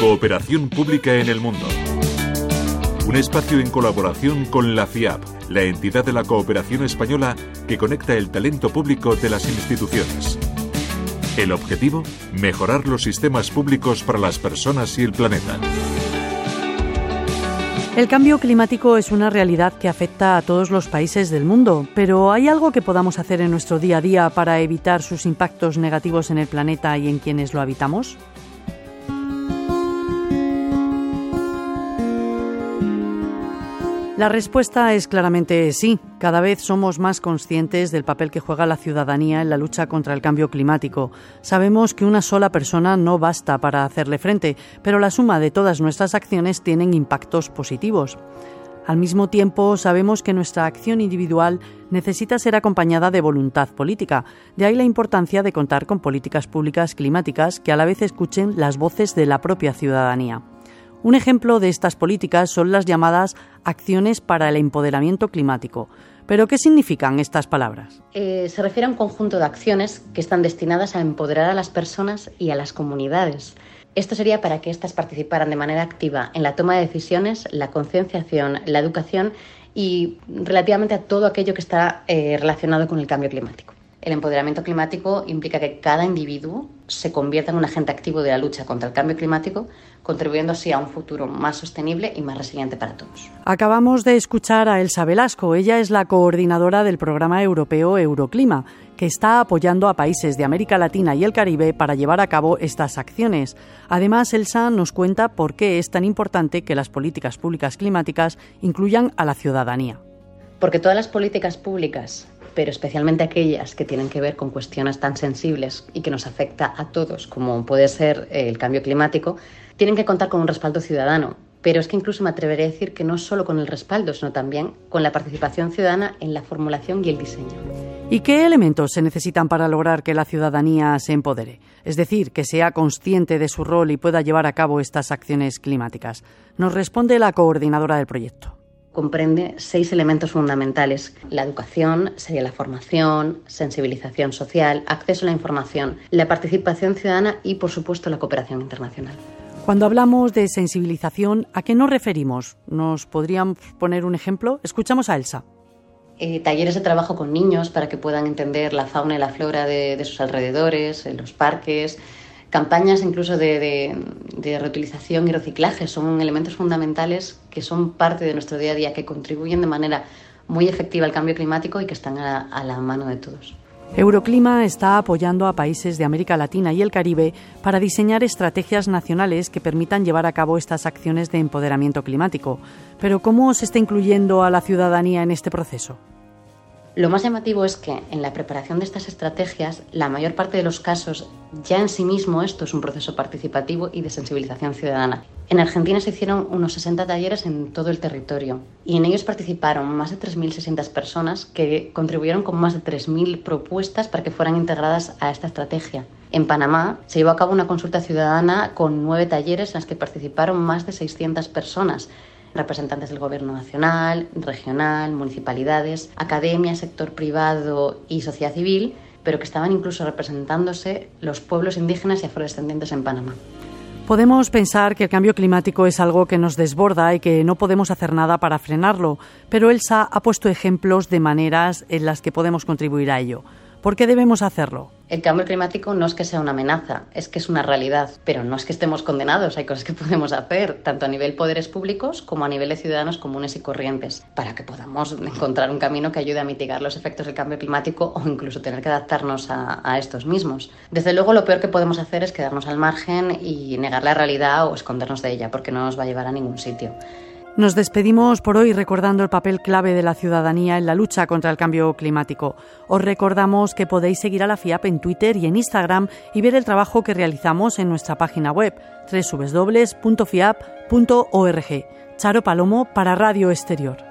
Cooperación Pública en el Mundo. Un espacio en colaboración con la FIAP, la entidad de la cooperación española que conecta el talento público de las instituciones. El objetivo, mejorar los sistemas públicos para las personas y el planeta. El cambio climático es una realidad que afecta a todos los países del mundo, pero ¿hay algo que podamos hacer en nuestro día a día para evitar sus impactos negativos en el planeta y en quienes lo habitamos? La respuesta es claramente sí. Cada vez somos más conscientes del papel que juega la ciudadanía en la lucha contra el cambio climático. Sabemos que una sola persona no basta para hacerle frente, pero la suma de todas nuestras acciones tienen impactos positivos. Al mismo tiempo, sabemos que nuestra acción individual necesita ser acompañada de voluntad política. De ahí la importancia de contar con políticas públicas climáticas que a la vez escuchen las voces de la propia ciudadanía. Un ejemplo de estas políticas son las llamadas acciones para el empoderamiento climático. ¿Pero qué significan estas palabras? Eh, se refiere a un conjunto de acciones que están destinadas a empoderar a las personas y a las comunidades. Esto sería para que éstas participaran de manera activa en la toma de decisiones, la concienciación, la educación y relativamente a todo aquello que está eh, relacionado con el cambio climático. El empoderamiento climático implica que cada individuo se convierta en un agente activo de la lucha contra el cambio climático, contribuyendo así a un futuro más sostenible y más resiliente para todos. Acabamos de escuchar a Elsa Velasco. Ella es la coordinadora del programa europeo Euroclima, que está apoyando a países de América Latina y el Caribe para llevar a cabo estas acciones. Además, Elsa nos cuenta por qué es tan importante que las políticas públicas climáticas incluyan a la ciudadanía. Porque todas las políticas públicas pero especialmente aquellas que tienen que ver con cuestiones tan sensibles y que nos afecta a todos, como puede ser el cambio climático, tienen que contar con un respaldo ciudadano. Pero es que incluso me atreveré a decir que no solo con el respaldo, sino también con la participación ciudadana en la formulación y el diseño. ¿Y qué elementos se necesitan para lograr que la ciudadanía se empodere? Es decir, que sea consciente de su rol y pueda llevar a cabo estas acciones climáticas. Nos responde la coordinadora del proyecto comprende seis elementos fundamentales. La educación sería la formación, sensibilización social, acceso a la información, la participación ciudadana y, por supuesto, la cooperación internacional. Cuando hablamos de sensibilización, ¿a qué nos referimos? ¿Nos podrían poner un ejemplo? Escuchamos a Elsa. Eh, talleres de trabajo con niños para que puedan entender la fauna y la flora de, de sus alrededores, en los parques, campañas incluso de, reutilización y reciclaje son elementos fundamentales que son parte de nuestro día a día, que contribuyen de manera muy efectiva al cambio climático y que están a la mano de todos. Euroclima está apoyando a países de América Latina y el Caribe para diseñar estrategias nacionales que permitan llevar a cabo estas acciones de empoderamiento climático. Pero ¿cómo se está incluyendo a la ciudadanía en este proceso? Lo más llamativo es que en la preparación de estas estrategias, la mayor parte de los casos, ya en sí mismo esto es un proceso participativo y de sensibilización ciudadana. En Argentina se hicieron unos 60 talleres en todo el territorio y en ellos participaron más de 3.600 personas que contribuyeron con más de 3.000 propuestas para que fueran integradas a esta estrategia. En Panamá se llevó a cabo una consulta ciudadana con nueve talleres en las que participaron más de 600 personas representantes del Gobierno nacional, regional, municipalidades, academia, sector privado y sociedad civil, pero que estaban incluso representándose los pueblos indígenas y afrodescendientes en Panamá. Podemos pensar que el cambio climático es algo que nos desborda y que no podemos hacer nada para frenarlo, pero Elsa ha puesto ejemplos de maneras en las que podemos contribuir a ello. ¿Por qué debemos hacerlo? El cambio climático no es que sea una amenaza, es que es una realidad, pero no es que estemos condenados, hay cosas que podemos hacer, tanto a nivel poderes públicos como a nivel de ciudadanos comunes y corrientes, para que podamos encontrar un camino que ayude a mitigar los efectos del cambio climático o incluso tener que adaptarnos a, a estos mismos. Desde luego, lo peor que podemos hacer es quedarnos al margen y negar la realidad o escondernos de ella, porque no nos va a llevar a ningún sitio. Nos despedimos por hoy recordando el papel clave de la ciudadanía en la lucha contra el cambio climático. Os recordamos que podéis seguir a la FIAP en Twitter y en Instagram y ver el trabajo que realizamos en nuestra página web www.fiap.org. Charo Palomo para Radio Exterior.